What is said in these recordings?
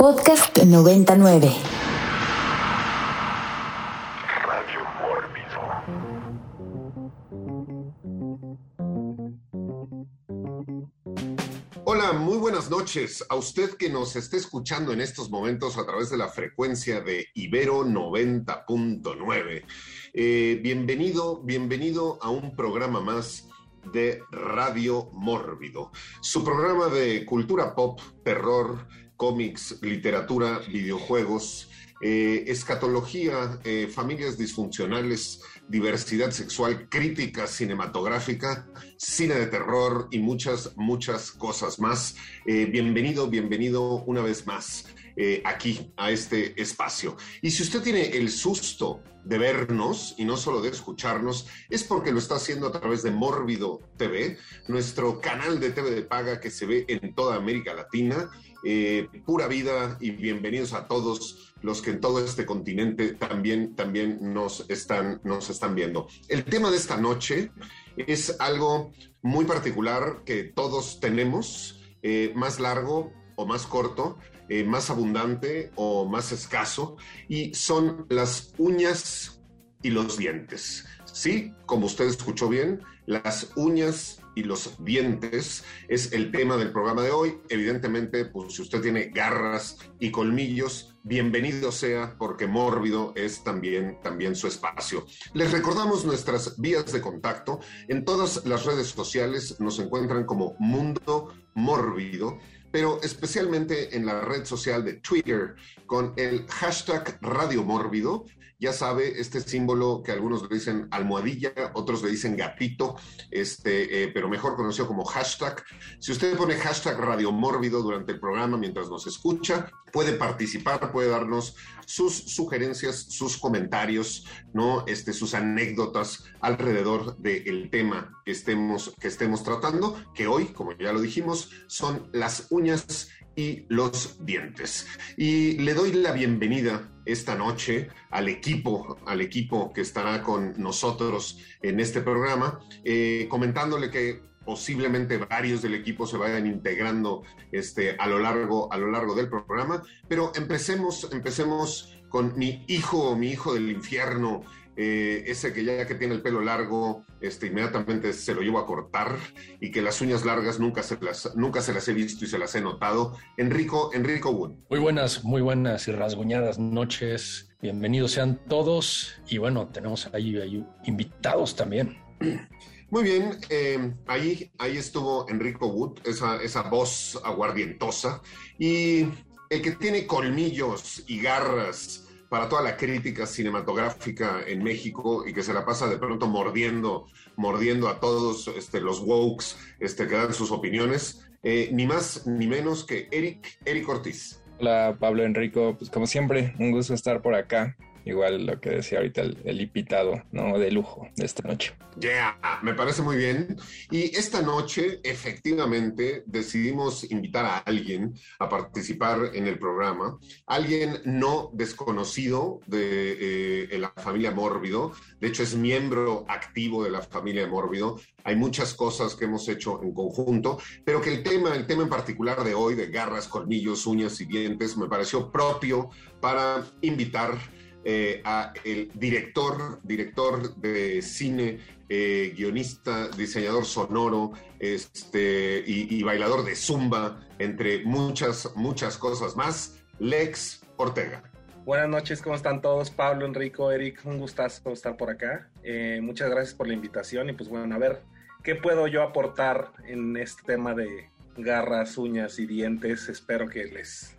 Podcast 99. Radio Mórbido. Hola, muy buenas noches a usted que nos esté escuchando en estos momentos a través de la frecuencia de Ibero 90.9. Eh, bienvenido, bienvenido a un programa más de Radio Mórbido, su programa de cultura pop, terror, cómics, literatura, videojuegos, eh, escatología, eh, familias disfuncionales, diversidad sexual, crítica cinematográfica, cine de terror y muchas, muchas cosas más. Eh, bienvenido, bienvenido una vez más aquí a este espacio. Y si usted tiene el susto de vernos y no solo de escucharnos, es porque lo está haciendo a través de Mórbido TV, nuestro canal de TV de paga que se ve en toda América Latina. Eh, pura vida y bienvenidos a todos los que en todo este continente también, también nos, están, nos están viendo. El tema de esta noche es algo muy particular que todos tenemos, eh, más largo o más corto, eh, más abundante o más escaso, y son las uñas y los dientes. Sí, como usted escuchó bien, las uñas y los dientes es el tema del programa de hoy. Evidentemente, pues si usted tiene garras y colmillos, bienvenido sea porque mórbido es también, también su espacio. Les recordamos nuestras vías de contacto. En todas las redes sociales nos encuentran como Mundo Mórbido pero especialmente en la red social de Twitter con el hashtag Radio Mórbido. Ya sabe, este símbolo que algunos le dicen almohadilla, otros le dicen gatito, este, eh, pero mejor conocido como hashtag. Si usted pone hashtag Radio Mórbido durante el programa mientras nos escucha, puede participar, puede darnos sus sugerencias, sus comentarios, ¿no? Este, sus anécdotas alrededor del tema que estemos, que estemos tratando, que hoy, como ya lo dijimos, son las uñas y los dientes. Y le doy la bienvenida esta noche al equipo, al equipo que estará con nosotros en este programa, eh, comentándole que posiblemente varios del equipo se vayan integrando este, a, lo largo, a lo largo del programa, pero empecemos, empecemos con mi hijo, mi hijo del infierno, eh, ese que ya que tiene el pelo largo, este, inmediatamente se lo llevo a cortar y que las uñas largas nunca se las, nunca se las he visto y se las he notado. Enrico, Enrico Wood. Muy buenas, muy buenas y rasguñadas noches. Bienvenidos sean todos y bueno, tenemos ahí, ahí invitados también. Muy bien, eh, ahí, ahí estuvo Enrico Wood, esa, esa voz aguardientosa y el que tiene colmillos y garras para toda la crítica cinematográfica en México y que se la pasa de pronto mordiendo, mordiendo a todos este, los wokes este, que dan sus opiniones, eh, ni más ni menos que Eric, Eric Ortiz. Hola Pablo Enrico, pues como siempre, un gusto estar por acá. Igual lo que decía ahorita el, el invitado, ¿no? De lujo de esta noche. Yeah, me parece muy bien. Y esta noche, efectivamente, decidimos invitar a alguien a participar en el programa. Alguien no desconocido de eh, la familia Mórbido. De hecho, es miembro activo de la familia Mórbido. Hay muchas cosas que hemos hecho en conjunto, pero que el tema, el tema en particular de hoy, de garras, colmillos, uñas y dientes, me pareció propio para invitar eh, a el director, director de cine, eh, guionista, diseñador sonoro, este, y, y, bailador de zumba, entre muchas, muchas cosas más, Lex Ortega. Buenas noches, ¿cómo están todos? Pablo, Enrico, Eric, un gustazo estar por acá. Eh, muchas gracias por la invitación y pues bueno, a ver, ¿qué puedo yo aportar en este tema de garras, uñas y dientes? Espero que les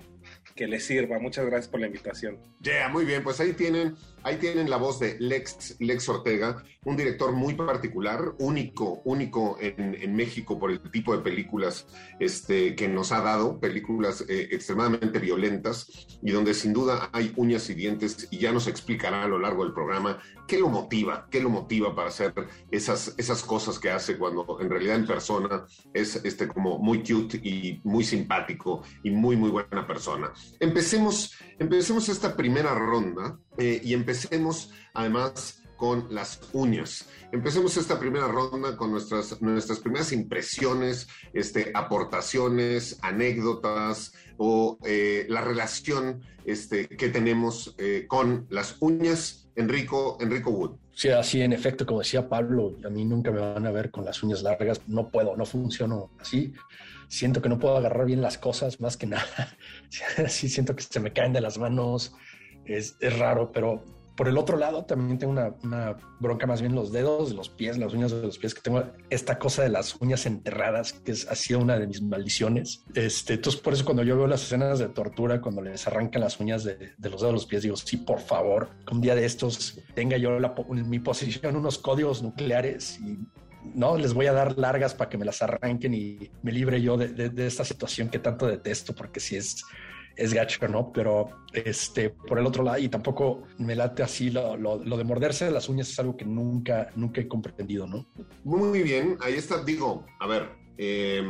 que les sirva. Muchas gracias por la invitación. Yeah, muy bien, pues ahí tienen, ahí tienen la voz de Lex, Lex Ortega, un director muy particular, único, único en, en México por el tipo de películas este, que nos ha dado, películas eh, extremadamente violentas y donde sin duda hay uñas y dientes y ya nos explicará a lo largo del programa qué lo motiva, qué lo motiva para hacer esas, esas cosas que hace cuando en realidad en persona es este, como muy cute y muy simpático y muy, muy buena persona. Empecemos, empecemos esta primera ronda eh, y empecemos además con las uñas. Empecemos esta primera ronda con nuestras, nuestras primeras impresiones, este, aportaciones, anécdotas o eh, la relación este, que tenemos eh, con las uñas. Enrico, Enrico Wood. Sí, así en efecto, como decía Pablo, a mí nunca me van a ver con las uñas largas, no puedo, no funciono así. Siento que no puedo agarrar bien las cosas, más que nada. Sí, siento que se me caen de las manos, es, es raro, pero por el otro lado, también tengo una, una, bronca más bien los dedos, los pies, las uñas de los pies, que tengo esta cosa de las uñas enterradas, que es, ha sido una de mis maldiciones. Este, entonces, por eso cuando yo veo las escenas de tortura, cuando les arrancan las uñas de, de los dedos de los pies, digo, sí, por favor, un día de estos tenga yo la, en mi posición unos códigos nucleares y no les voy a dar largas para que me las arranquen y me libre yo de, de, esta situación que tanto detesto, porque si es es gacho, ¿no? Pero este, por el otro lado, y tampoco me late así lo, lo, de morderse las uñas es algo que nunca, nunca he comprendido, ¿no? Muy bien, ahí está, digo, a ver, eh,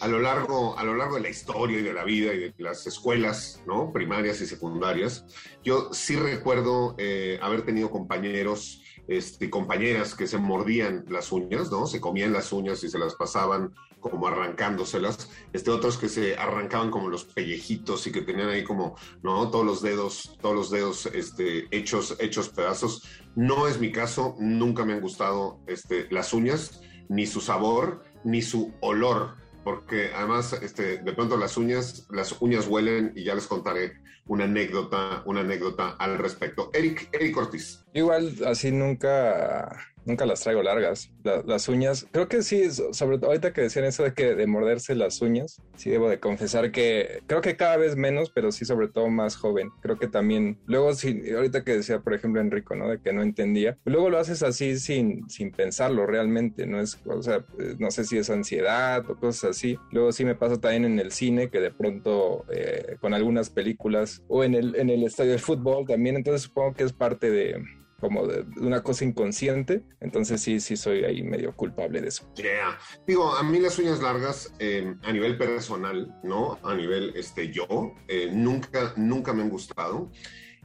a, lo largo, a lo largo de la historia y de la vida y de las escuelas, ¿no? Primarias y secundarias, yo sí recuerdo eh, haber tenido compañeros este, compañeras que se mordían las uñas, ¿no? Se comían las uñas y se las pasaban como arrancándoselas. Este, otros que se arrancaban como los pellejitos y que tenían ahí como, ¿no? Todos los dedos, todos los dedos este, hechos, hechos pedazos. No es mi caso, nunca me han gustado este, las uñas, ni su sabor, ni su olor porque además este, de pronto las uñas, las uñas huelen y ya les contaré una anécdota, una anécdota al respecto. Eric, Eric Ortiz. Igual así nunca Nunca las traigo largas. La, las uñas, creo que sí, sobre todo ahorita que decían eso de que de morderse las uñas, sí debo de confesar que creo que cada vez menos, pero sí sobre todo más joven. Creo que también, luego sí, ahorita que decía, por ejemplo, Enrico, ¿no? De que no entendía, luego lo haces así sin, sin pensarlo realmente, no es, o sea, no sé si es ansiedad o cosas así. Luego sí me pasa también en el cine, que de pronto eh, con algunas películas o en el, en el estadio de fútbol también, entonces supongo que es parte de como de, una cosa inconsciente. Entonces sí, sí soy ahí medio culpable de eso. Yeah. Digo, a mí las uñas largas eh, a nivel personal, ¿no? A nivel este, yo, eh, nunca, nunca me han gustado.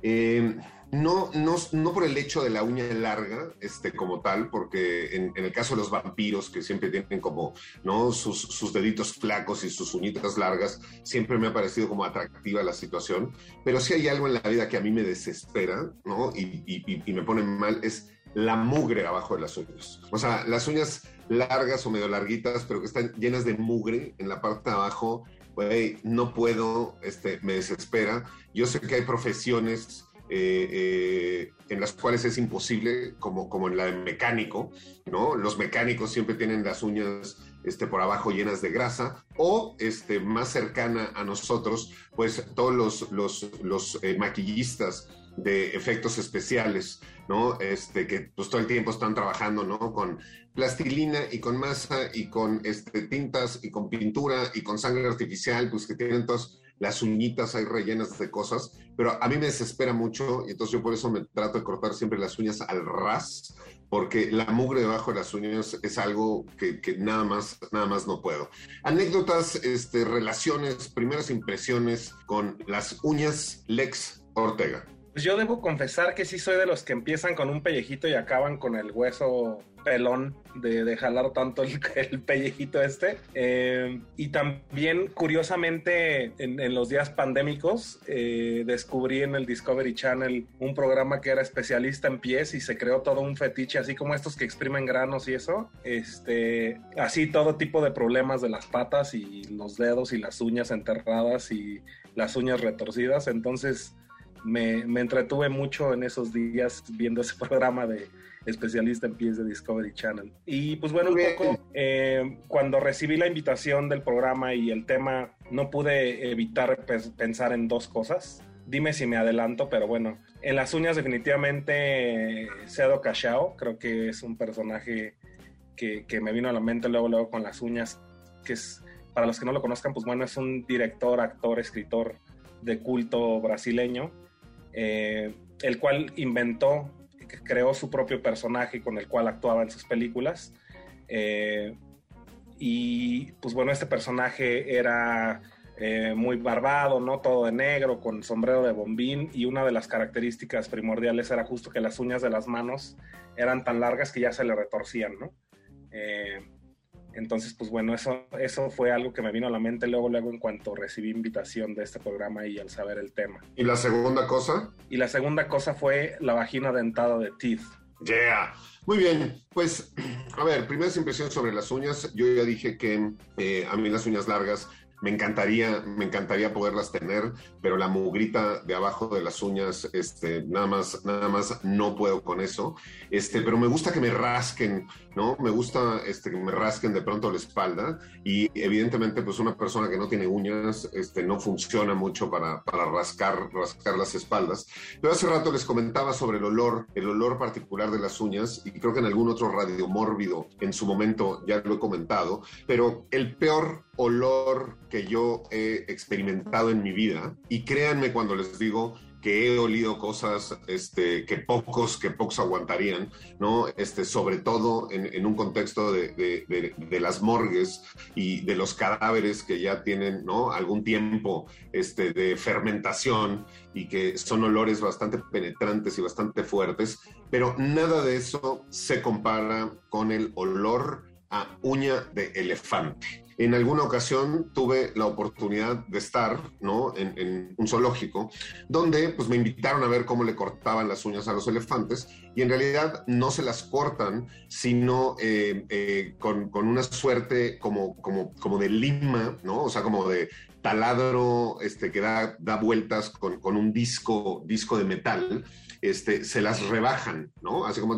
Eh, no, no, no por el hecho de la uña larga, este, como tal, porque en, el caso de los vampiros, que siempre tienen como, ¿no? Sus, sus, deditos flacos y sus uñitas largas, siempre me ha parecido como atractiva la situación, pero si hay algo en la vida que a mí me desespera, ¿no? Y, y, y me pone mal, es la mugre abajo de las uñas. O sea, las uñas largas o medio larguitas, pero que están llenas de mugre en la parte de abajo, güey, no puedo, este, me desespera. Yo sé que hay profesiones eh, eh, en las cuales es imposible, como, como en la de mecánico, ¿no? Los mecánicos siempre tienen las uñas este, por abajo llenas de grasa, o este, más cercana a nosotros, pues todos los, los, los eh, maquillistas de efectos especiales, ¿no? Este, que pues todo el tiempo están trabajando, ¿no? Con plastilina y con masa y con este, tintas y con pintura y con sangre artificial, pues que tienen todos las uñitas ahí rellenas de cosas, pero a mí me desespera mucho y entonces yo por eso me trato de cortar siempre las uñas al ras, porque la mugre debajo de las uñas es algo que, que nada más nada más no puedo. Anécdotas, este, relaciones, primeras impresiones con las uñas Lex Ortega. Pues yo debo confesar que sí soy de los que empiezan con un pellejito y acaban con el hueso pelón de, de jalar tanto el, el pellejito este. Eh, y también, curiosamente, en, en los días pandémicos, eh, descubrí en el Discovery Channel un programa que era especialista en pies y se creó todo un fetiche, así como estos que exprimen granos y eso. Este, así todo tipo de problemas de las patas y los dedos y las uñas enterradas y las uñas retorcidas. Entonces, me, me, entretuve mucho en esos días viendo ese programa de especialista en pies de Discovery Channel. Y pues bueno, un poco eh, cuando recibí la invitación del programa y el tema, no pude evitar pensar en dos cosas. Dime si me adelanto, pero bueno, en las uñas definitivamente Cedo Cachao, creo que es un personaje que, que me vino a la mente luego, luego con las uñas, que es, para los que no lo conozcan, pues bueno, es un director, actor, escritor de culto brasileño eh, el cual inventó, creó su propio personaje con el cual actuaba en sus películas. Eh, y pues bueno, este personaje era eh, muy barbado, ¿no? Todo de negro, con sombrero de bombín, y una de las características primordiales era justo que las uñas de las manos eran tan largas que ya se le retorcían, ¿no? Entonces, pues bueno, eso, eso fue algo que me vino a la mente luego, luego en cuanto recibí invitación de este programa y al saber el tema. ¿Y la segunda cosa? Y la segunda cosa fue la vagina dentada de Teeth. Yeah. Muy bien, pues a ver, primeras impresiones sobre las uñas. Yo ya dije que eh, a mí las uñas largas me encantaría, me encantaría poderlas tener, pero la mugrita de abajo de las uñas, este, nada más, nada más no puedo con eso. Este, pero me gusta que me rasquen, ¿no? Me gusta este, que me rasquen de pronto la espalda y evidentemente pues una persona que no tiene uñas, este, no funciona mucho para, para rascar, rascar las espaldas. Pero hace rato les comentaba sobre el olor, el olor particular de las uñas y creo que en algún otro radio mórbido en su momento ya lo he comentado, pero el peor olor que yo he experimentado en mi vida y créanme cuando les digo que he olido cosas este, que pocos, que pocos aguantarían, ¿no? Este, sobre todo en, en un contexto de, de, de, las morgues y de los cadáveres que ya tienen, ¿no? Algún tiempo este, de fermentación y que son olores bastante penetrantes y bastante fuertes, pero nada de eso se compara con el olor a uña de elefante. En alguna ocasión tuve la oportunidad de estar en, un zoológico donde pues, me invitaron a ver cómo le cortaban las uñas a los elefantes y en realidad no se las cortan, sino eh, eh, con, una suerte como, como, como de lima, ¿no? o sea, como de taladro este, que da, da vueltas con, con un disco, disco de metal, este, se las rebajan, ¿no? Así como...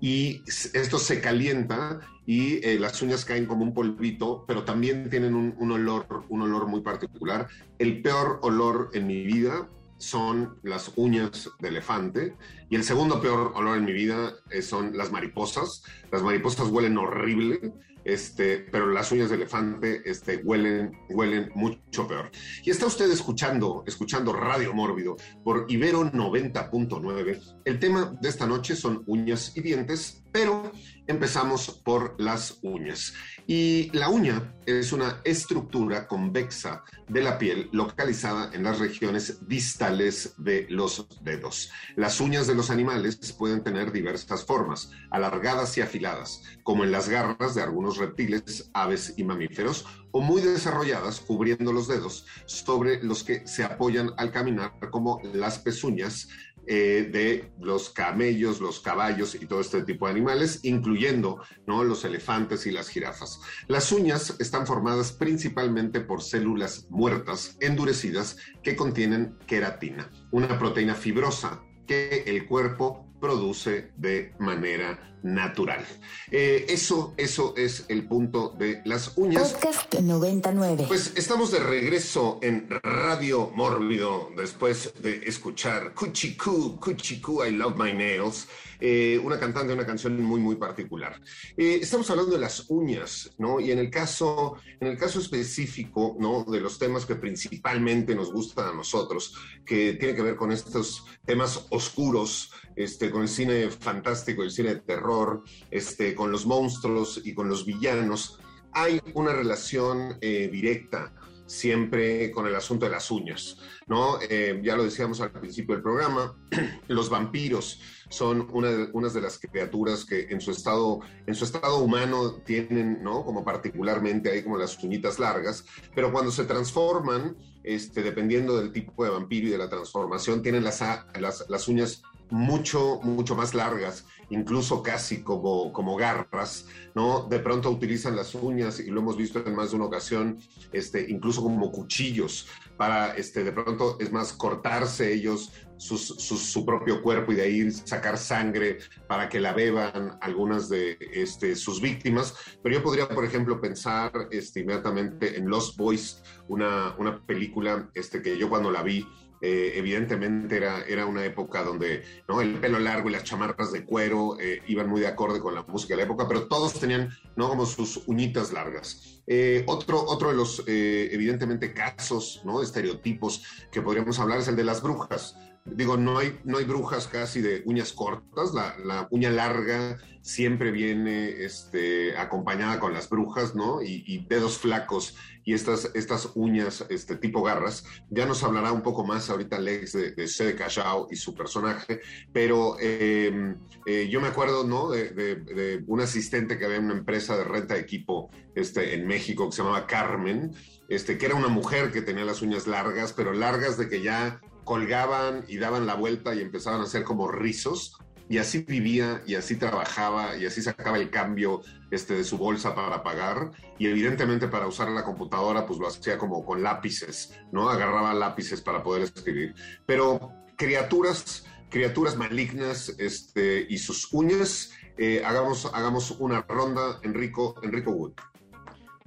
y esto se calienta y eh, las uñas caen como un polvito, pero también tienen un, un, olor, un olor muy particular. El peor olor en mi vida son las uñas de elefante y el segundo peor olor en mi vida eh, son las mariposas. Las mariposas huelen horrible, este, pero las uñas de elefante este, huelen, huelen mucho peor. Y está usted escuchando, escuchando Radio Mórbido por Ibero 90.9. El tema de esta noche son uñas y dientes, pero empezamos por las uñas. Y la uña es una estructura convexa de la piel localizada en las regiones distales de los dedos. Las uñas de los animales pueden tener diversas formas, alargadas y afiladas, como en las garras de algunos reptiles, aves y mamíferos, o muy desarrolladas cubriendo los dedos sobre los que se apoyan al caminar como las pezuñas eh, de los camellos, los caballos y todo este tipo de animales, incluyendo los elefantes y las jirafas. Las uñas están formadas principalmente por células muertas, endurecidas, que contienen queratina, una proteína fibrosa que el cuerpo produce de manera natural. Eh, eso, eso es el punto de las uñas. Podcast 99. Pues estamos de regreso en Radio Mórbido después de escuchar Cuchicu, Cuchicu, I Love My Nails. Eh, una cantante, una canción muy, muy particular. Eh, estamos hablando de las uñas, ¿no? Y en el caso, en el caso específico, ¿no? De los temas que principalmente nos gustan a nosotros, que tiene que ver con estos temas oscuros, este, con el cine fantástico, el cine de terror, este, con los monstruos y con los villanos, hay una relación eh, directa siempre con el asunto de las uñas, ¿no? Eh, ya lo decíamos al principio del programa, los vampiros son una de, unas de las criaturas que en su estado, en su estado humano tienen, ¿no? Como particularmente ahí como las uñitas largas, pero cuando se transforman, este, dependiendo del tipo de vampiro y de la transformación, tienen las, las, las uñas mucho, mucho más largas, incluso casi como, como garras, ¿no? De pronto utilizan las uñas, y lo hemos visto en más de una ocasión, este, incluso como cuchillos, para, este, de pronto, es más, cortarse ellos sus, su propio cuerpo y de ahí sacar sangre para que la beban algunas de este, sus víctimas. Pero yo podría, por ejemplo, pensar este, inmediatamente en Lost Boys, una, una película este, que yo cuando la vi, eh, evidentemente era, era una época donde el pelo largo y las chamarras de cuero eh, iban muy de acorde con la música de la época, pero todos tenían ¿no? como sus uñitas largas. Eh, otro, otro de los, evidentemente, casos, ¿no? estereotipos que podríamos hablar es el de las brujas. Digo, no hay, no hay brujas casi de uñas cortas, la, la uña larga siempre viene este, acompañada con las brujas, ¿no? Y, dedos flacos y estas, estas uñas este, tipo garras. Ya nos hablará un poco más ahorita Lex de, de Sede Cachao y su personaje, pero eh, eh, yo me acuerdo, ¿no? De, de, de, un asistente que había en una empresa de renta de equipo este, en México que se llamaba Carmen, este, que era una mujer que tenía las uñas largas, pero largas de que ya colgaban y daban la vuelta y empezaban a hacer como rizos y así vivía y así trabajaba y así sacaba el cambio este, de su bolsa para pagar y evidentemente para usar la computadora pues lo hacía como con lápices, ¿no? Agarraba lápices para poder escribir. Pero criaturas, criaturas malignas este, y sus uñas, eh, hagamos, hagamos una ronda, Enrico, Enrico Wood.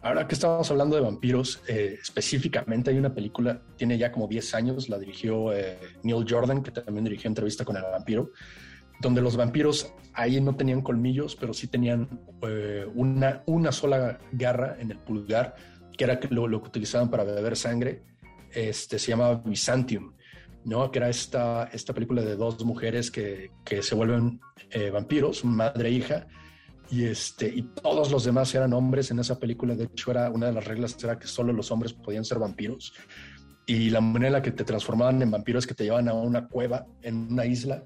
Ahora que estamos hablando de vampiros, eh, específicamente hay una película, tiene ya como 10 años, la dirigió eh, Neil Jordan, que también dirigió Entrevista con el Vampiro, donde los vampiros ahí no tenían colmillos, pero sí tenían eh, una, una sola garra en el pulgar, que era lo, que utilizaban para beber sangre. Este, se llamaba Byzantium, ¿no? que era esta, esta película de dos mujeres que, que se vuelven vampiros, madre e hija, y, este, y todos los demás eran hombres en esa película. De hecho, era, una de las reglas era que solo los hombres podían ser vampiros. Y la manera en la que te transformaban en vampiros es que te llevaban a una cueva en una isla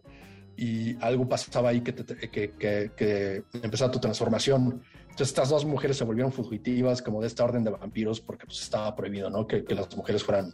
y algo pasaba ahí que, te, que, que, empezaba tu transformación. Entonces estas dos mujeres se volvieron fugitivas como de esta orden de vampiros porque pues estaba prohibido, ¿no? Que, las mujeres fueran,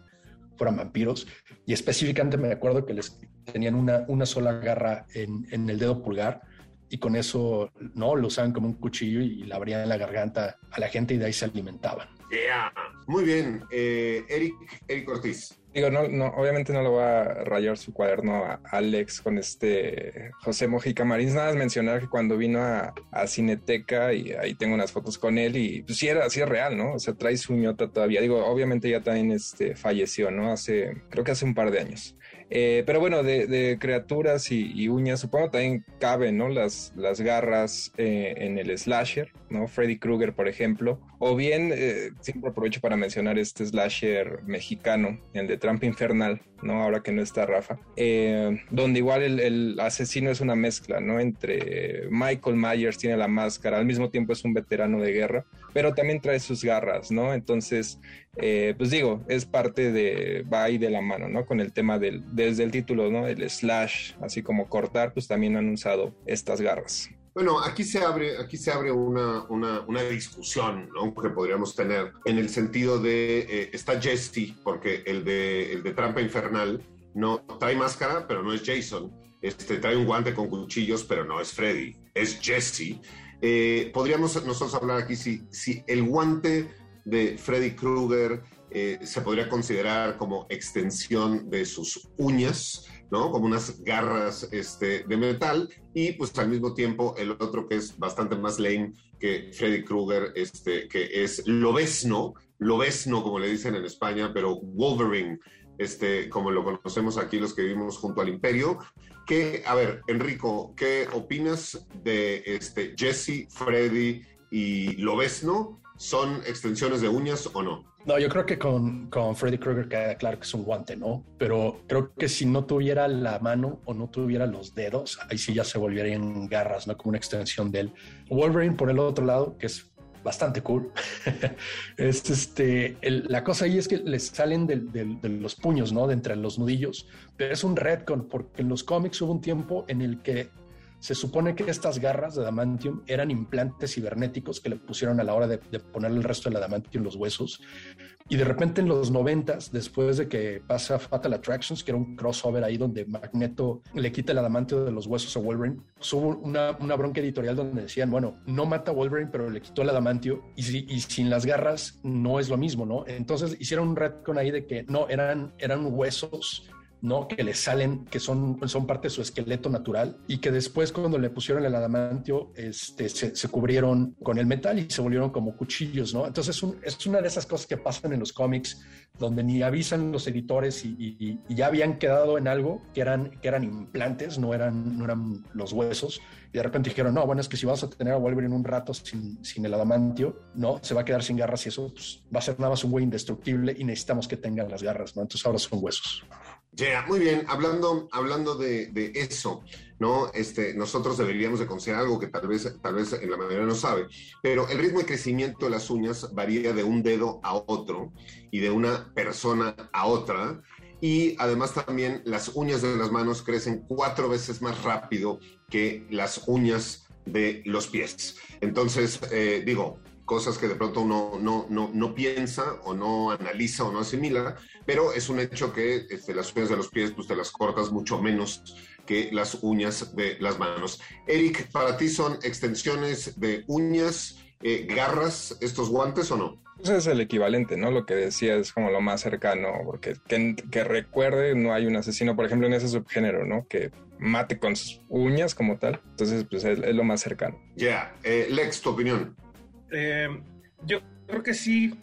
fueran vampiros. Y específicamente me acuerdo que les tenían una, una sola garra en el dedo pulgar y con eso, ¿no? Lo usaban como un cuchillo y le abrían la garganta a la gente y de ahí se alimentaban. Yeah. Muy bien. Eh, Eric, Eric Ortiz. Digo, no, no, obviamente no lo va a rayar su cuaderno a Alex con este José Mojica Marins. Nada más mencionar que cuando vino a, a, Cineteca y ahí tengo unas fotos con él y pues sí era, sí es real, ¿no? O sea, trae su ñota todavía. Digo, obviamente ya también este, falleció, ¿no? Hace, creo que hace un par de años. Eh, pero bueno, de, criaturas y, y, uñas, supongo también caben, ¿no? Las, las garras eh, en el slasher, ¿no? Freddy Krueger, por ejemplo. O bien, eh, siempre aprovecho para mencionar este slasher mexicano, el de Trampa Infernal, ¿no? Ahora que no está Rafa. Eh, donde igual el, asesino es una mezcla, ¿no? Entre Michael Myers tiene la máscara, al mismo tiempo es un veterano de guerra, pero también trae sus garras, ¿no? Entonces, eh, pues digo, es parte de, va ahí de la mano, ¿no? Con el tema del, desde el título, ¿no? El slash, así como cortar, pues también han usado estas garras. Bueno, aquí se abre, aquí se abre una, una, una discusión que podríamos tener en el sentido de, eh, está Jesse, porque el de, el de Trampa Infernal no trae máscara, pero no es Jason. Este, trae un guante con cuchillos, pero no es Freddy, es Jesse. Eh, podríamos nosotros hablar aquí si, si el guante de Freddy Krueger eh, se podría considerar como extensión de sus uñas, Como unas garras este, de metal y pues al mismo tiempo el otro que es bastante más lame que Freddy Krueger, este, que es Lobesno, Lobesno como le dicen en España, pero Wolverine, este, como lo conocemos aquí los que vivimos junto al imperio. Que, a ver, Enrico, ¿qué opinas de Jesse, Freddy y Lobesno? ¿Son extensiones de uñas o no? No, yo creo que con, con Freddy Krueger queda claro que es un guante, ¿no? Pero creo que si no tuviera la mano o no tuviera los dedos, ahí sí ya se volverían garras, ¿no? Como una extensión de él. Wolverine, por el otro lado, que es bastante cool, es este, la cosa ahí es que les salen de, de, de, los puños, ¿no? De entre los nudillos, pero es un retcon porque en los cómics hubo un tiempo en el que se supone que estas garras de adamantium eran implantes cibernéticos que le pusieron a la hora de, de ponerle el resto del adamantium en los huesos. Y de repente en los noventas, después de que pasa Fatal Attractions, que era un crossover ahí donde Magneto le quita el adamantio de los huesos a Wolverine, hubo una, una bronca editorial donde decían, bueno, no mata a Wolverine, pero le quitó el adamantio y sin las garras no es lo mismo, ¿no? Entonces hicieron un retcon ahí de que no, eran, eran huesos ¿no? Que le salen, que son, son parte de su esqueleto natural y que después cuando le pusieron el adamantio, este, se, cubrieron con el metal y se volvieron como cuchillos, ¿no? Entonces es, es, una de esas cosas que pasan en los cómics donde ni avisan los editores y, ya habían quedado en algo que eran, que eran implantes, no eran, no eran los huesos. Y de repente dijeron, no, bueno, es que si vas a tener a Wolverine un rato sin, sin el adamantio, no, se va a quedar sin garras y eso pues, va a ser nada más un güey indestructible y necesitamos que tengan las garras, ¿no? Entonces ahora son huesos. Ya, muy bien. Hablando, hablando de, de eso, ¿no? Este, nosotros deberíamos de considerar algo que tal vez, tal vez en la mayoría no sabe, pero el ritmo de crecimiento de las uñas varía de un dedo a otro y de una persona a otra. Y además también las uñas de las manos crecen cuatro veces más rápido que las uñas de los pies. Entonces, eh, digo, cosas que de pronto uno no, no, no, piensa o no analiza o no asimila, pero es un hecho que este, las uñas de los pies pues te las cortas mucho menos que las uñas de las manos. Eric, ¿para ti son extensiones de uñas, eh, garras, estos guantes o no? Pues es el equivalente, ¿no? Lo que decía es como lo más cercano, porque que, que recuerde, no hay un asesino, por ejemplo, en ese subgénero, ¿no? Que mate con sus uñas como tal. Entonces, pues es, es lo más cercano. Ya, eh, Lex, tu opinión. Eh, yo creo que sí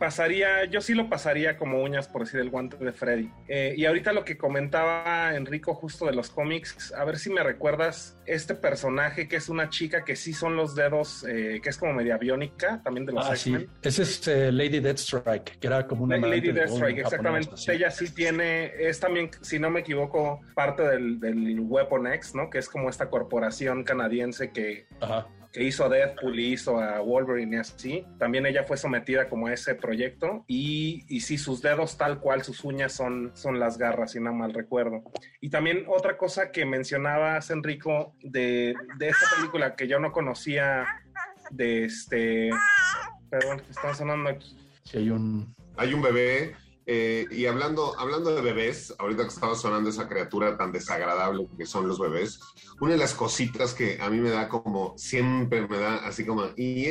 pasaría, yo sí lo pasaría como uñas, por decir, el guante de Freddy. Eh, y ahorita lo que comentaba Enrico justo de los cómics, a ver si me recuerdas este personaje que es una chica que sí son los dedos, eh, que es como media biónica, también de los ah. Sí. Ese es eh, Lady Deathstrike, que era como una Lady Deathstrike, exactamente. Ella sí tiene, es también, si no me equivoco, parte del, del Weapon X, ¿no? Que es como esta corporación canadiense que... Ajá que hizo a Deadpool y hizo a Wolverine y así. También ella fue sometida como a ese proyecto y, y sí, sus dedos tal cual, sus uñas son, son las garras, si no mal recuerdo. Y también otra cosa que mencionabas, Enrico, de, de esta película que yo no conocía, de este... Perdón, está sonando aquí. Sí, hay un... Hay un bebé eh, y hablando, hablando de bebés, ahorita que estaba sonando esa criatura tan desagradable que son los bebés, una de las cositas que a mí me da como, siempre me da así como, y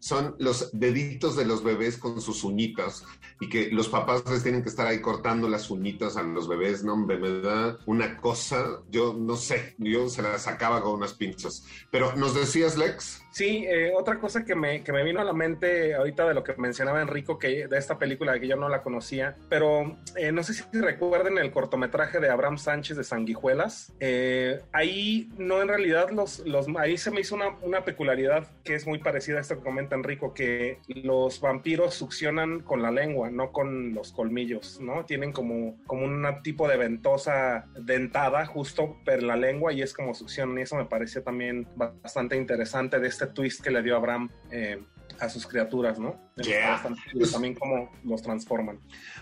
son los deditos de los bebés con sus uñitas y que los papás les tienen que estar ahí cortando las uñitas a los bebés, no, hombre, me da una cosa, yo no sé, yo se la sacaba con unas pinzas. Pero nos decías, Lex. Sí, eh, otra cosa que me, que me vino a la mente ahorita de lo que mencionaba Enrico, que de esta película que yo no la conocía, pero eh, no sé si recuerden el cortometraje de Abraham Sánchez de Sanguijuelas. Eh, ahí no en realidad los, los ahí se me hizo una, una, peculiaridad que es muy parecida a esto que comenta Enrico, que los vampiros succionan con la lengua, no con los colmillos, ¿no? Tienen como, como un tipo de ventosa dentada justo per la lengua y es como succionan y eso me pareció también bastante interesante de twist que le dio Abraham eh, a sus criaturas, ¿no? Yeah. Pues, también cómo los transforman.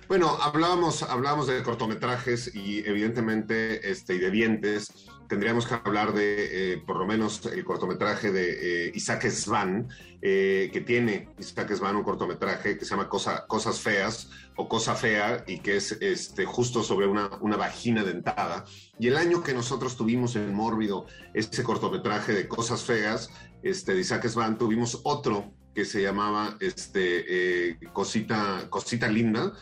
Bueno, hablábamos, hablábamos de cortometrajes y evidentemente este, y de dientes. Tendríamos que hablar de, eh, por lo menos, el cortometraje de eh, Isaac Svan, eh, que tiene Isaac Svan un cortometraje que se llama Cosa, Cosas Feas o Cosa Fea y que es este, justo sobre una, una vagina dentada. Y el año que nosotros tuvimos en Mórbido ese cortometraje de Cosas Feas, este, de Isaac Svan, tuvimos otro que se llamaba este, Cosita, Cosita Linda,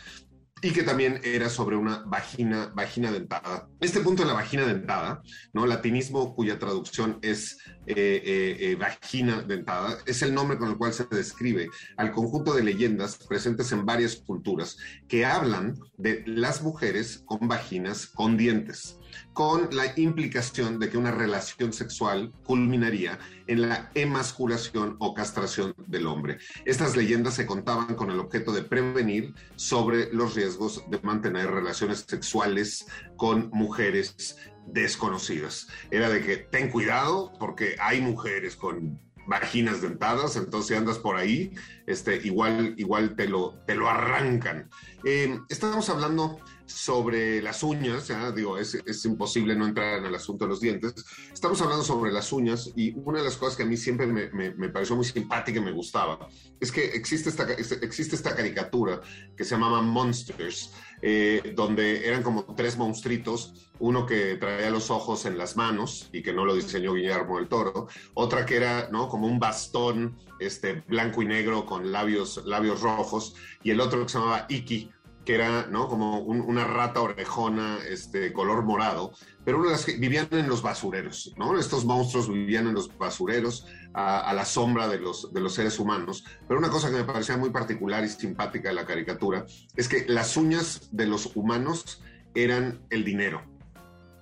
y que también era sobre una vagina, vagina dentada. Este punto de la vagina dentada, ¿no? Latinismo cuya traducción es eh, eh, eh, vagina dentada, es el nombre con el cual se describe al conjunto de leyendas presentes en varias culturas que hablan de las mujeres con vaginas con dientes con la implicación de que una relación sexual culminaría en la emasculación o castración del hombre. Estas leyendas se contaban con el objeto de prevenir sobre los riesgos de mantener relaciones sexuales con mujeres desconocidas. Era de que ten cuidado porque hay mujeres con vaginas dentadas, entonces andas por ahí, este, igual, igual te, lo, te lo arrancan. Eh, estamos hablando sobre las uñas, digo, es, imposible no entrar en el asunto de los dientes. Estamos hablando sobre las uñas y una de las cosas que a mí siempre me pareció muy simpática y me gustaba es que existe esta, existe esta caricatura que se llamaba Monsters, eh, donde eran como tres monstruitos, uno que traía los ojos en las manos y que no lo diseñó Guillermo del Toro, otra que era ¿no? como un bastón este, blanco y negro con labios, labios rojos, y el otro que se llamaba Iki, que era ¿no? como un, una rata orejona, este, color morado, pero una de las que vivían en los basureros, ¿no? Estos monstruos vivían en los basureros a, a, la sombra de los, de los seres humanos. Pero una cosa que me parecía muy particular y simpática de la caricatura es que las uñas de los humanos eran el dinero.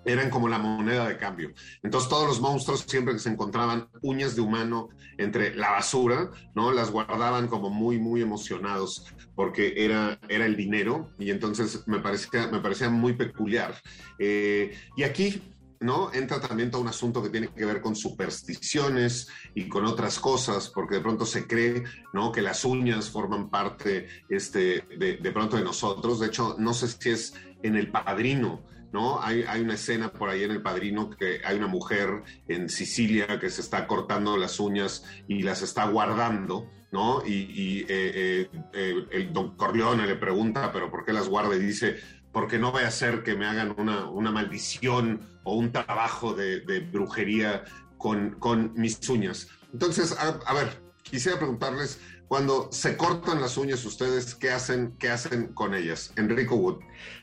Eran como la moneda de cambio. Entonces todos los monstruos siempre que se encontraban uñas de humano entre la basura, ¿no? Las guardaban como muy, muy emocionados porque era, era el dinero y entonces me parecía, me parecía muy peculiar. Eh, y aquí ¿no? Entra también todo un asunto que tiene que ver con supersticiones y con otras cosas, porque de pronto se cree, ¿no? Que las uñas forman parte, este, de, de pronto de nosotros. De hecho, no sé si es en El Padrino, ¿no? Hay, hay, una escena por ahí en El Padrino que hay una mujer en Sicilia que se está cortando las uñas y las está guardando, ¿no? Y, y eh, eh, eh, el don Corleone le pregunta, ¿pero por qué las guarda? Y dice, porque no vaya a ser que me hagan una, una maldición o un trabajo de, brujería con, con, mis uñas. Entonces, a ver, quisiera preguntarles, cuando se cortan las uñas ustedes, ¿qué hacen, qué hacen con ellas? Enrico Wood.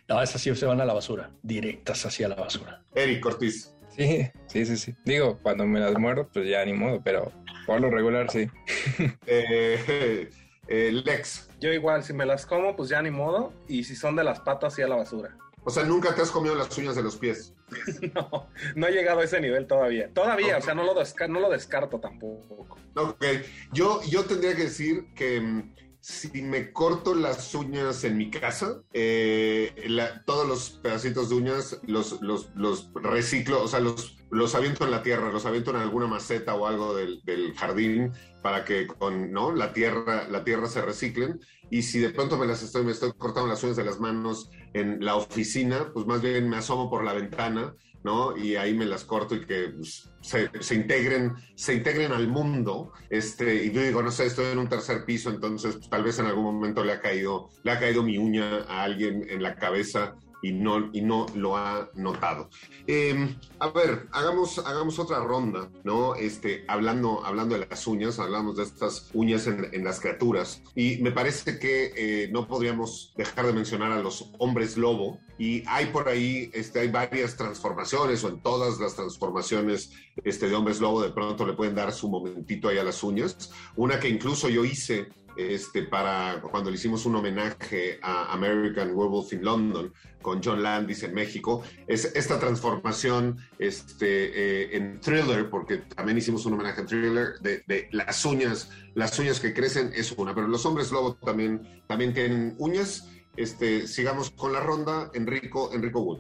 No, esas sí se van a la basura, directas hacia la basura. Eric Ortiz. Sí, sí, sí, sí. Digo, cuando me las muerdo, pues ya ni modo, pero por lo regular sí. eh, eh, Lex. Yo igual, si me las como, pues ya ni modo, y si son de las patas, sí a la basura. O sea, nunca te has comido las uñas de los pies. no, no he llegado a ese nivel todavía. Todavía, okay. o sea, no lo, no lo descarto tampoco. Ok, yo, yo tendría que decir que mm, si me corto las uñas en mi casa, eh, la, todos los pedacitos de uñas los, los, los, reciclo, o sea, los, los aviento en la tierra, los aviento en alguna maceta o algo del, del jardín para que con ¿no? la, tierra, la tierra se reciclen. Y si de pronto me las estoy, me estoy cortando las uñas de las manos en la oficina, pues más bien me asomo por la ventana, ¿no? Y ahí me las corto y que pues, se, se, integren, se integren al mundo. Este, y yo digo, no sé, estoy en un tercer piso, entonces pues, tal vez en algún momento le ha caído, le ha caído mi uña a alguien en la cabeza y no, y no lo ha notado. Eh, a ver, hagamos, hagamos otra ronda, ¿no? Este, hablando, hablando de las uñas, hablamos de estas uñas en, en las criaturas. Y me parece que eh, no podríamos dejar de mencionar a los hombres lobo. Y hay por ahí, este, hay varias transformaciones, o en todas las transformaciones este, de hombres lobo, de pronto le pueden dar su momentito ahí a las uñas. Una que incluso yo hice este, para cuando le hicimos un homenaje a American Werewolf in London con John Landis en México, es esta transformación este, eh, en thriller, porque también hicimos un homenaje en thriller de, de, las uñas, las uñas que crecen es una, pero los hombres lobo también, también tienen uñas. Este, sigamos con la ronda, Enrico, Enrico Wood.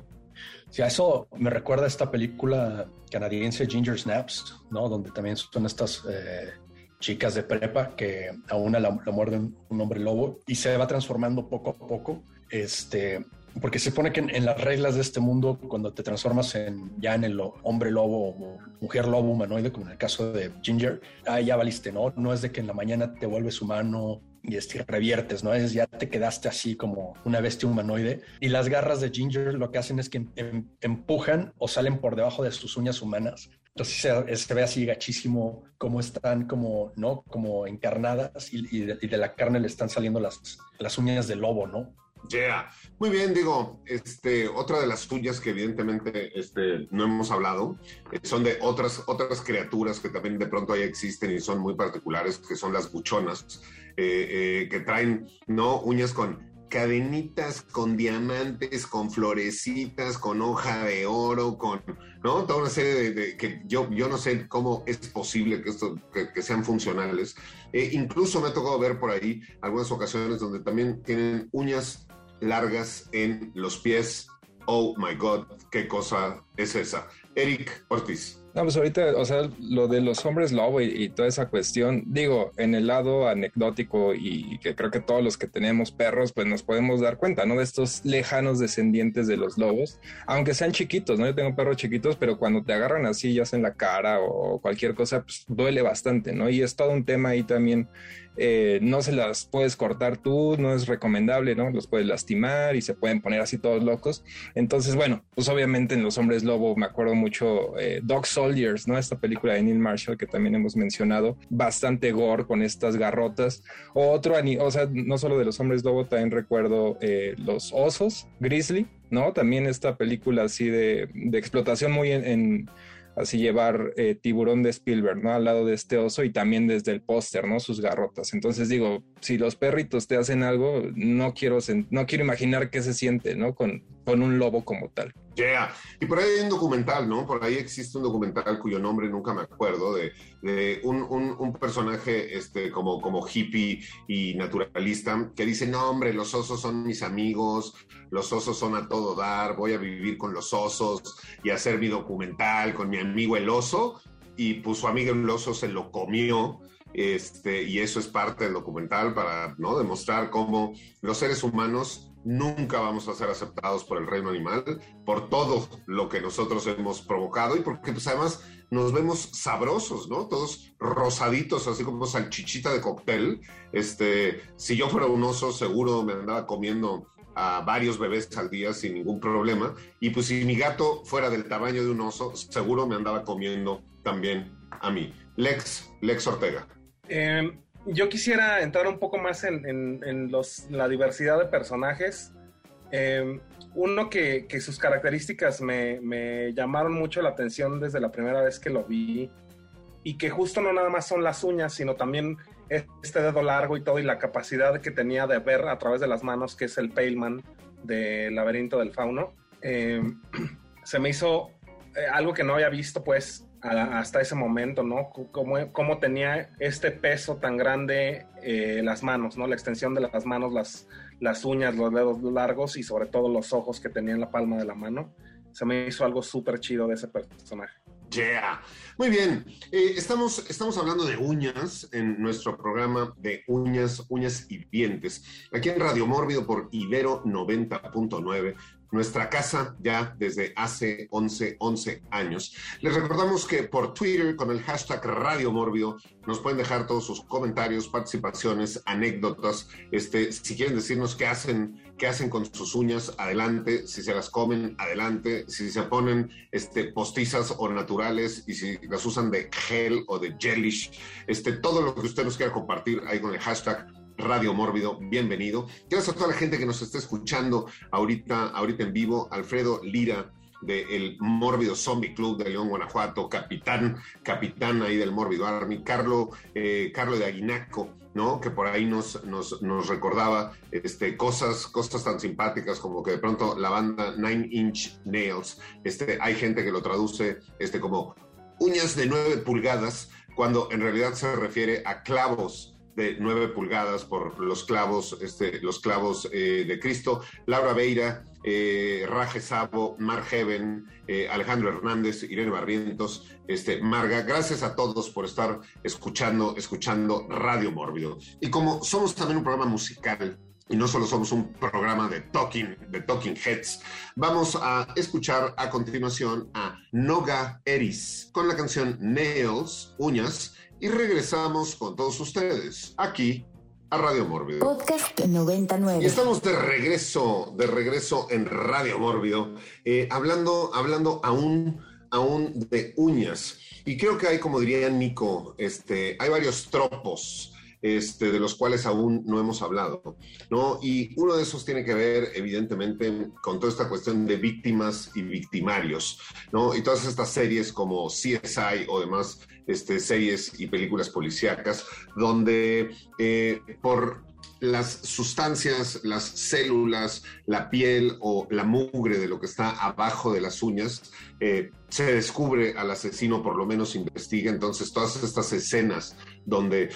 Sí, a eso me recuerda esta película canadiense Ginger Snaps, ¿no? Donde también son estas eh, chicas de prepa que a una la, la muerde un hombre lobo y se va transformando poco a poco. Este, porque se supone que en, las reglas de este mundo, cuando te transformas en ya en el hombre lobo o mujer lobo humanoide, como en el caso de Ginger, ah, ya valiste, ¿no? No es de que en la mañana te vuelves humano y este, reviertes, ¿no? Es ya te quedaste así como una bestia humanoide. Y las garras de Ginger lo que hacen es que em, empujan o salen por debajo de sus uñas humanas. Entonces se, ve así gachísimo como están como, ¿no? Como encarnadas y, de, la carne le están saliendo las, las uñas de lobo, ¿no? Yeah. Muy bien, digo, este, otra de las tuyas que evidentemente este, no hemos hablado eh, son de otras, otras criaturas que también de pronto ahí existen y son muy particulares, que son las buchonas, eh, eh, que traen no uñas con cadenitas, con diamantes, con florecitas, con hoja de oro, con ¿no? toda una serie de, que yo, yo no sé cómo es posible que, esto, que, que sean funcionales. Eh, incluso me ha tocado ver por ahí algunas ocasiones donde también tienen uñas largas en los pies. Oh my God, qué cosa es esa. Eric Ortiz. No, pues ahorita, o sea, lo de los hombres lobo y, toda esa cuestión, digo, en el lado anecdótico y que creo que todos los que tenemos perros, pues nos podemos dar cuenta, ¿no? De estos lejanos descendientes de los lobos, aunque sean chiquitos, ¿no? Yo tengo perros chiquitos, pero cuando te agarran así, ya sea en la cara o cualquier cosa, pues duele bastante, ¿no? Y es todo un tema ahí también eh, no se las puedes cortar tú, no es recomendable, ¿no? Los puedes lastimar y se pueden poner así todos locos. Entonces, bueno, pues obviamente en Los Hombres Lobo me acuerdo mucho eh, Dog Soldiers, ¿no? Esta película de Neil Marshall que también hemos mencionado, bastante gore con estas garrotas. O otro, o sea, no solo de Los Hombres Lobo, también recuerdo eh, Los Osos, Grizzly, ¿no? También esta película así de, de explotación muy en, en así llevar eh, tiburón de Spielberg, ¿no? Al lado de este oso y también desde el póster, ¿no? Sus garrotas. Entonces digo, si los perritos te hacen algo, no quiero, no quiero imaginar qué se siente, ¿no? Con, con un lobo como tal. Yeah. Y por ahí hay un documental, ¿no? Por ahí existe un documental cuyo nombre nunca me acuerdo, de, un, personaje este, como, como hippie y naturalista que dice, no, hombre, los osos son mis amigos, los osos son a todo dar, voy a vivir con los osos y hacer mi documental con mi amigo el oso. Y pues su amigo el oso se lo comió. Este, y eso es parte del documental para ¿no? demostrar cómo los seres humanos nunca vamos a ser aceptados por el reino animal, por todo lo que nosotros hemos provocado y porque pues además nos vemos sabrosos, ¿no? Todos rosaditos, así como salchichita de cóctel. Este, si yo fuera un oso, seguro me andaba comiendo a varios bebés al día sin ningún problema. Y pues si mi gato fuera del tamaño de un oso, seguro me andaba comiendo también a mí. Lex, Lex Ortega. Eh, yo quisiera entrar un poco más en, la diversidad de personajes. Eh, uno que, sus características me, llamaron mucho la atención desde la primera vez que lo vi y que justo no nada más son las uñas, sino también este dedo largo y todo y la capacidad que tenía de ver a través de las manos, que es el Paleman del laberinto del fauno. Eh, se me hizo eh, algo que no había visto pues hasta ese momento, ¿no? Cómo, cómo tenía este peso tan grande eh, las manos, ¿no? La extensión de las manos, las, las uñas, los dedos largos y sobre todo los ojos que tenía en la palma de la mano. Se me hizo algo súper chido de ese personaje. Yeah. Muy bien. Eh, estamos, estamos hablando de uñas en nuestro programa de uñas, uñas y dientes. Aquí en Radio Mórbido por Ibero 90.9 nuestra casa ya desde hace 11, 11 años. Les recordamos que por Twitter con el hashtag Radio Mórbido nos pueden dejar todos sus comentarios, participaciones, anécdotas. Este, si quieren decirnos qué hacen, qué hacen con sus uñas, adelante. Si se las comen, adelante. Si se ponen este, postizas o naturales y si las usan de gel o de gelish, este, todo lo que usted nos quiera compartir ahí con el hashtag Radio Mórbido, bienvenido. Gracias a toda la gente que nos está escuchando ahorita, ahorita en vivo. Alfredo Lira del Mórbido Zombie Club de León, Guanajuato, capitán, capitán ahí del Mórbido Army, Carlo, eh, de Aguinaco, ¿no? Que por ahí nos, nos, nos, recordaba este, cosas, cosas tan simpáticas como que de pronto la banda Nine Inch Nails, este, hay gente que lo traduce este, como uñas de nueve pulgadas, cuando en realidad se refiere a clavos de 9 pulgadas por los clavos, este, los clavos eh, de Cristo, Laura Beira, eh, Raje Sabo, Mar Heaven, eh, Alejandro Hernández, Irene Barrientos, este, Marga, gracias a todos por estar escuchando, escuchando Radio Mórbido. Y como somos también un programa musical, y no solo somos un programa de talking, de talking heads, vamos a escuchar a continuación a Noga Eris con la canción Nails, uñas, y regresamos con todos ustedes aquí a Radio Mórbido. Podcast 99. Y estamos de regreso, de regreso en Radio Mórbido, eh, hablando, hablando aún, aún de uñas. Y creo que hay, como diría Nico, este, hay varios tropos. Este, de los cuales aún no hemos hablado, ¿no? Y uno de esos tiene que ver, evidentemente, con toda esta cuestión de víctimas y victimarios, ¿no? Y todas estas series como CSI o demás este, series y películas policíacas, donde eh, por las sustancias, las células, la piel o la mugre de lo que está abajo de las uñas, eh, se descubre al asesino, por lo menos investiga. Entonces, todas estas escenas donde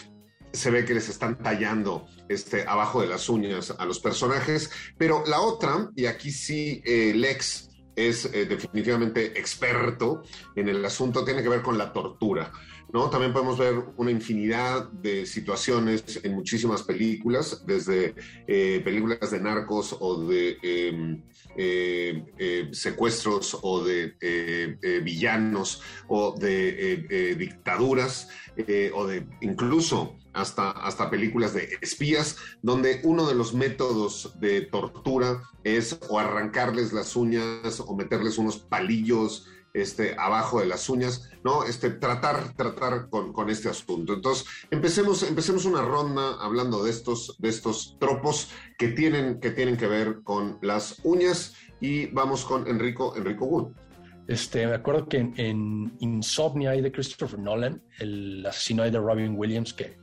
se ve que les están tallando este, abajo de las uñas a los personajes. Pero la otra, y aquí sí eh, Lex es eh, definitivamente experto en el asunto, tiene que ver con la tortura. ¿no? También podemos ver una infinidad de situaciones en muchísimas películas, desde eh, películas de narcos o de em, secuestros o de villanos o de dictaduras o de incluso hasta, hasta películas de espías, donde uno de los métodos de tortura es o arrancarles las uñas o meterles unos palillos este, abajo de las uñas, ¿no? Este, tratar, tratar con, con, este asunto. Entonces, empecemos, empecemos una ronda hablando de estos, de estos tropos que tienen, que tienen que ver con las uñas y vamos con Enrico, Enrico Wood. Este, me acuerdo que en, en Insomnia de Christopher Nolan, el asesino de Robin Williams, que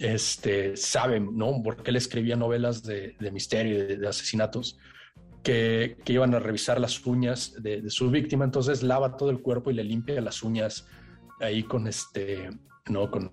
este, sabe, ¿no? Porque él escribía novelas de, misterio de, asesinatos que, iban a revisar las uñas de, su víctima, entonces lava todo el cuerpo y le limpia las uñas ahí con este, no, con,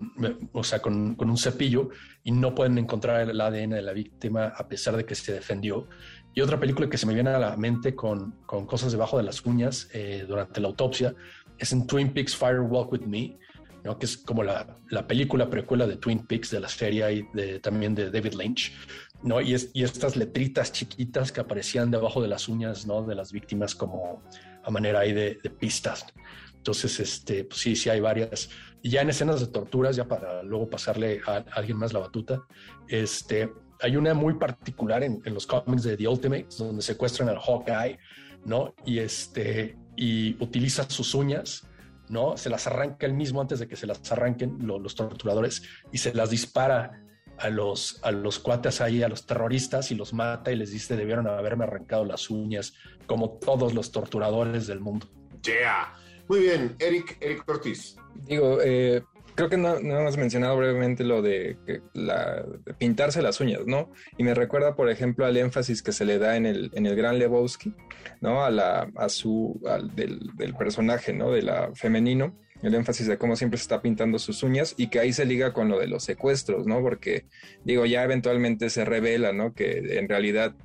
o sea, con, un cepillo y no pueden encontrar el ADN de la víctima a pesar de que se defendió. Y otra película que se me viene a la mente con, con cosas debajo de las uñas eh, durante la autopsia es en Twin Peaks Fire Walk With Me, ¿no? que es como la, la, película precuela de Twin Peaks de la serie y de, también de David Lynch. ¿no? Y, es, y estas letritas chiquitas que aparecían debajo de las uñas ¿no? de las víctimas como a manera ahí de, pistas. Entonces, este, pues sí, sí hay varias. Ya en escenas de torturas, ya para luego pasarle a, alguien más la batuta, este, hay una muy particular en, en, los cómics de The Ultimates, donde secuestran al Hawkeye, ¿no? Y, este, y utiliza sus uñas, ¿no? Se las arranca él mismo antes de que se las arranquen lo, los torturadores y se las dispara a los, a los cuates ahí, a los terroristas y los mata y les dice debieron haberme arrancado las uñas como todos los torturadores del mundo. Yeah. Muy bien, Eric, Eric Ortiz. Digo, eh, creo que no, hemos mencionado brevemente lo de, la, pintarse las uñas, ¿no? Y me recuerda, por ejemplo, al énfasis que se le da en el, en el gran Lebowski, ¿no? A, la, a su, al, del, del, personaje, ¿no? De la femenino, el énfasis de cómo siempre se está pintando sus uñas y que ahí se liga con lo de los secuestros, ¿no? Porque, digo, ya eventualmente se revela, ¿no? Que en realidad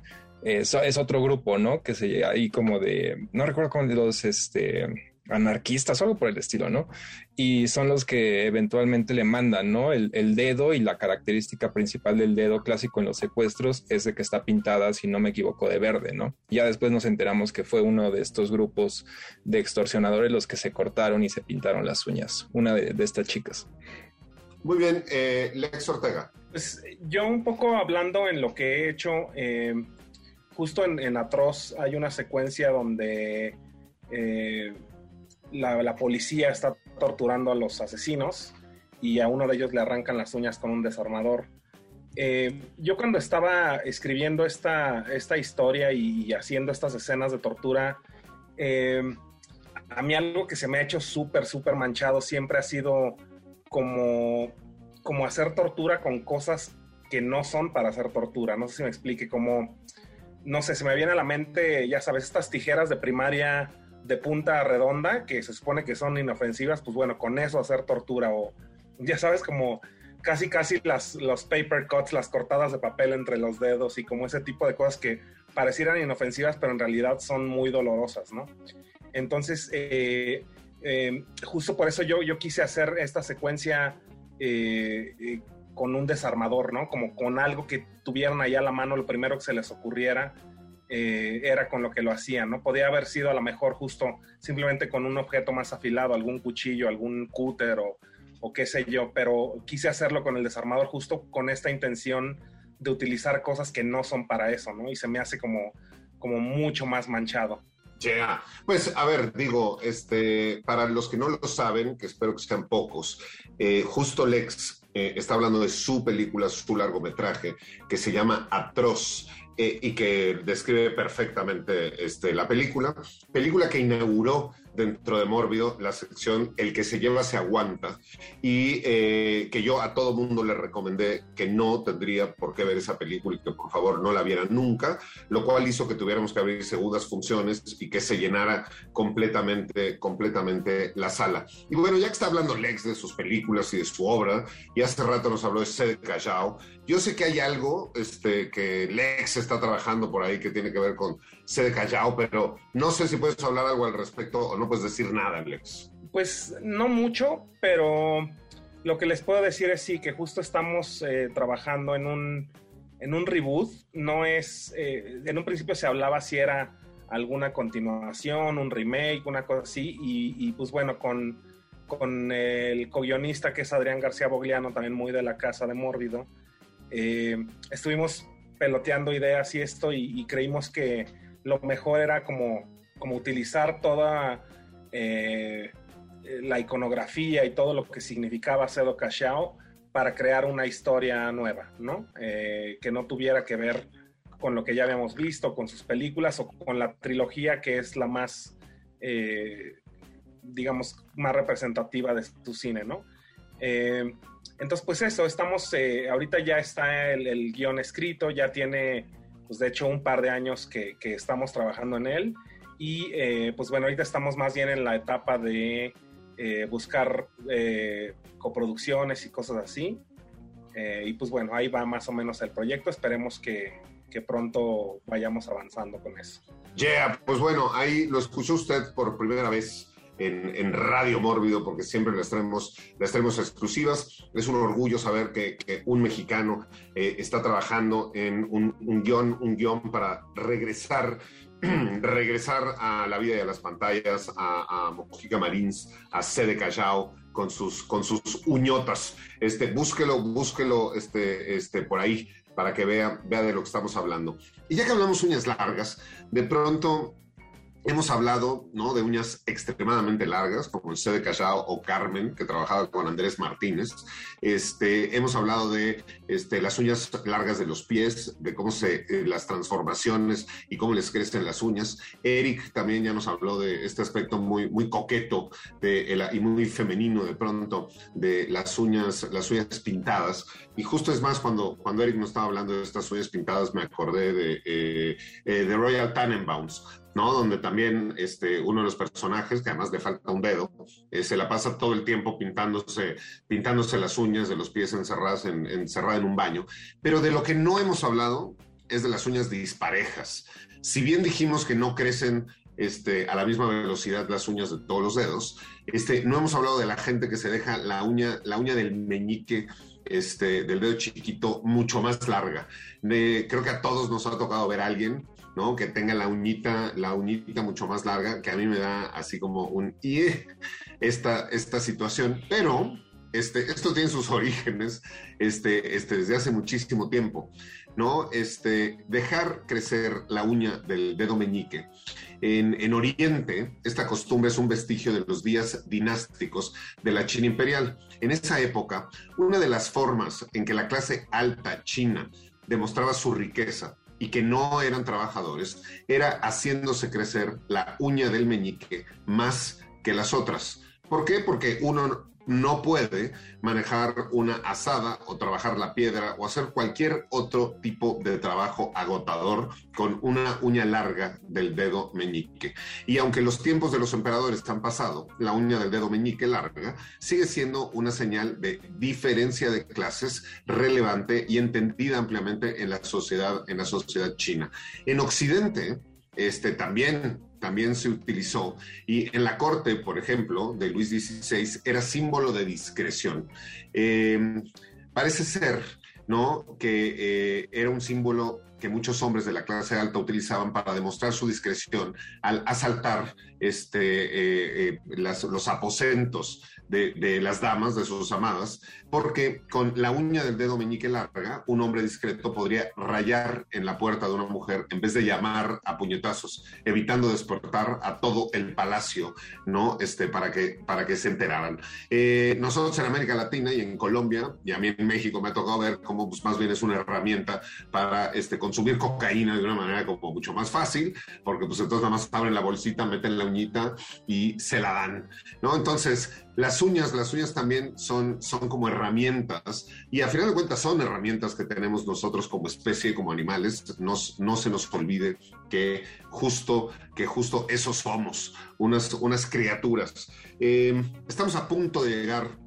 es, es otro grupo, ¿no? Que se ahí como de, no recuerdo cómo de los, este anarquistas o algo por el estilo, ¿no? Y son los que eventualmente le mandan, ¿no? El, el, dedo y la característica principal del dedo clásico en los secuestros es de que está pintada, si no me equivoco, de verde, ¿no? Ya después nos enteramos que fue uno de estos grupos de extorsionadores los que se cortaron y se pintaron las uñas, una de, de estas chicas. Muy bien, eh, Lex Ortega. Pues yo un poco hablando en lo que he hecho, eh, justo en, en, Atroz hay una secuencia donde... Eh, la, policía está torturando a los asesinos y a uno de ellos le arrancan las uñas con un desarmador. Eh, yo cuando estaba escribiendo esta, esta historia y, haciendo estas escenas de tortura, eh, a mí algo que se me ha hecho súper, súper manchado siempre ha sido como, como hacer tortura con cosas que no son para hacer tortura. No sé si me explique cómo, no sé, se me viene a la mente, ya sabes, estas tijeras de primaria de punta redonda, que se supone que son inofensivas, pues bueno, con eso hacer tortura o ya sabes, como casi casi las, los paper cuts, las cortadas de papel entre los dedos y como ese tipo de cosas que parecieran inofensivas, pero en realidad son muy dolorosas, ¿no? Entonces, eh, eh, justo por eso yo, yo quise hacer esta secuencia eh, eh, con un desarmador, ¿no? Como con algo que tuvieran ahí a la mano, lo primero que se les ocurriera eh, era con lo que lo hacían, ¿no? Podía haber sido a lo mejor justo simplemente con un objeto más afilado, algún cuchillo, algún cúter o, o qué sé yo, pero quise hacerlo con el desarmador justo con esta intención de utilizar cosas que no son para eso, ¿no? Y se me hace como, como mucho más manchado. Yeah. Pues a ver, digo, este, para los que no lo saben, que espero que sean pocos, eh, justo Lex eh, está hablando de su película, su largometraje, que se llama Atroz eh, y que describe perfectamente este, la película. Película que inauguró dentro de Mórbido la sección El que se lleva se aguanta y eh, que yo a todo mundo le recomendé que no tendría por qué ver esa película y que por favor no la vieran nunca, lo cual hizo que tuviéramos que abrir segundas funciones y que se llenara completamente, completamente la sala. Y bueno, ya que está hablando Lex de sus películas y de su obra, y hace rato nos habló de Sede Callao, yo sé que hay algo este, que Lex está trabajando por ahí que tiene que ver con Sede Callao, pero no sé si puedes hablar algo al respecto o no puedes decir nada, Lex. Pues no mucho, pero lo que les puedo decir es sí, que justo estamos eh, trabajando en un, en un reboot. No es, eh, en un principio se hablaba si era alguna continuación, un remake, una cosa así, y, pues bueno, con, con el co-guionista que es Adrián García Bogliano, también muy de la casa de Mórbido eh, estuvimos peloteando ideas y esto y, creímos que lo mejor era como, como utilizar toda eh, la iconografía y todo lo que significaba Cedo Cachao para crear una historia nueva, ¿no? Eh, que no tuviera que ver con lo que ya habíamos visto, con sus películas o con la trilogía que es la más, eh, digamos, más representativa de su cine, ¿no? Entonces, pues eso, estamos, ahorita ya está el, el, guion escrito, ya tiene pues de hecho un par de años que, estamos trabajando en él y eh, pues bueno, ahorita estamos más bien en la etapa de eh, buscar eh, coproducciones y cosas así. y pues bueno, ahí va más o menos el proyecto. Esperemos que, que pronto vayamos avanzando con eso. Yeah, pues bueno, ahí lo escuchó usted por primera vez. En, en, Radio Mórbido, porque siempre les traemos, les traemos exclusivas. Es un orgullo saber que, que un mexicano eh, está trabajando en un, un, guion, un guion para regresar regresar a la vida a las pantallas, a, a Mojica Marins, a Sede Callao, con sus, con sus uñotas. Este, búsquelo, búsquelo este, este, por ahí para que vea, vea de lo que estamos hablando. Y ya que hablamos uñas largas, de pronto Hemos hablado ¿no? de uñas extremadamente largas, como el C de Callao o Carmen, que trabajaba con Andrés Martínez. Este, hemos hablado de este, las uñas largas de los pies, de cómo se eh, las transformaciones y cómo les crecen las uñas. Eric también ya nos habló de este aspecto muy, muy coqueto de, y muy femenino de pronto de las uñas, las uñas pintadas. Y justo es más, cuando, cuando Eric nos estaba hablando de estas uñas pintadas, me acordé de, eh, eh, de Royal Tannenbaums ¿no? Donde también este, uno de los personajes, que además le falta un dedo, eh, se la pasa todo el tiempo pintándose, pintándose las uñas de los pies encerradas en, encerrada en un baño. Pero de lo que no hemos hablado es de las uñas disparejas. Si bien dijimos que no crecen este, a la misma velocidad las uñas de todos los dedos, este, no hemos hablado de la gente que se deja la uña, la uña del meñique este, del dedo chiquito mucho más larga. creo que a todos nos ha tocado ver a alguien ¿no? Que tenga la uñita, la uñita mucho más larga, que a mí me da así como un y esta, esta situación. Pero este, esto tiene sus orígenes este, este, desde hace muchísimo tiempo, ¿no? Este, dejar crecer la uña del dedo meñique. En, en, Oriente, esta costumbre es un vestigio de los días dinásticos de la China imperial. En esa época, una de las formas en que la clase alta china demostraba su riqueza y que no eran trabajadores, era haciéndose crecer la uña del meñique más que las otras. ¿Por qué? Porque uno no puede manejar una asada o trabajar la piedra o hacer cualquier otro tipo de trabajo agotador con una uña larga del dedo meñique. Y aunque los tiempos de los emperadores han pasado, la uña del dedo meñique larga sigue siendo una señal de diferencia de clases relevante y entendida ampliamente en la sociedad, en la sociedad china. En Occidente, este, también también se utilizó y en la corte, por ejemplo, de Luis XVI era símbolo de discreción. Eh, parece ser, ¿no? Que eh, era un símbolo que muchos hombres de la clase alta utilizaban para demostrar su discreción al asaltar este, eh, los aposentos de, las damas, de sus amadas, porque con la uña del dedo meñique larga, un hombre discreto podría rayar en la puerta de una mujer en vez de llamar a puñetazos, evitando despertar a todo el palacio, ¿no? Este, para que, para que se enteraran. Eh, nosotros en América Latina y en Colombia, y a mí en México me ha tocado ver cómo pues, más bien es una herramienta para este, consumir cocaína de una manera como mucho más fácil, porque pues entonces nada más abren la bolsita, meten la uñita y se la dan, ¿no? Entonces, las uñas, las uñas también son, son como herramientas y a final de cuentas son herramientas que tenemos nosotros como especie, como animales. no se nos olvide que justo, que justo eso somos, unas, unas criaturas. Eh, estamos a punto de llegar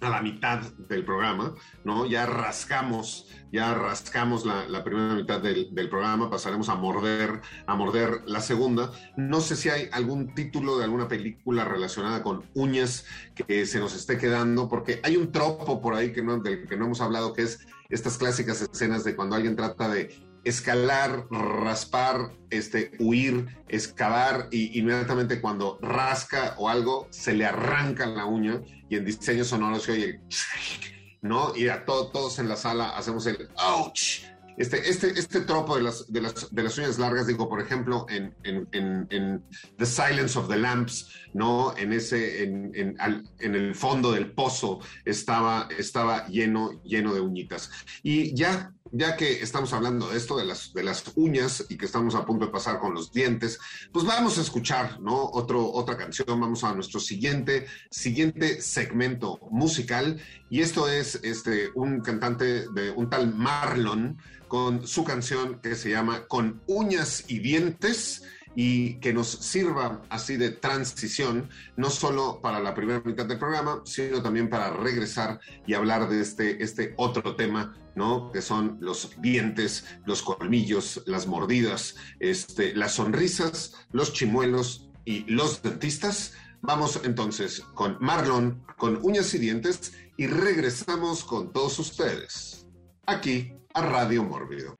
a la mitad del programa, ¿no? Ya rascamos, ya rascamos la, primera mitad del, programa, pasaremos a morder, a morder la segunda. No sé si hay algún título de alguna película relacionada con uñas que se nos esté quedando, porque hay un tropo por ahí que no, del que no hemos hablado, que es estas clásicas escenas de cuando alguien trata de escalar, raspar, este, huir, excavar y inmediatamente cuando rasca o algo se le arranca la uña y en diseño sonoro se oye el ¿no? Y a todos en la sala hacemos el ouch. Este, este, este tropo de las, de, las, de las uñas largas, digo, por ejemplo, en, en, en, The Silence of the Lamps, ¿no? En ese, en, en, el fondo del pozo estaba, estaba lleno, lleno de uñitas. Y ya ya que estamos hablando de esto, de las, de las uñas y que estamos a punto de pasar con los dientes, pues vamos a escuchar, ¿no? Otro, otra canción, vamos a nuestro siguiente, siguiente segmento musical. Y esto es este, un cantante de un tal Marlon con su canción que se llama Con uñas y dientes y que nos sirva así de transición, no solo para la primera mitad del programa, sino también para regresar y hablar de este, este otro tema, ¿no? Que son los dientes, los colmillos, las mordidas, este, las sonrisas, los chimuelos y los dentistas. Vamos entonces con Marlon, con uñas y dientes, y regresamos con todos ustedes, aquí a Radio Mórbido.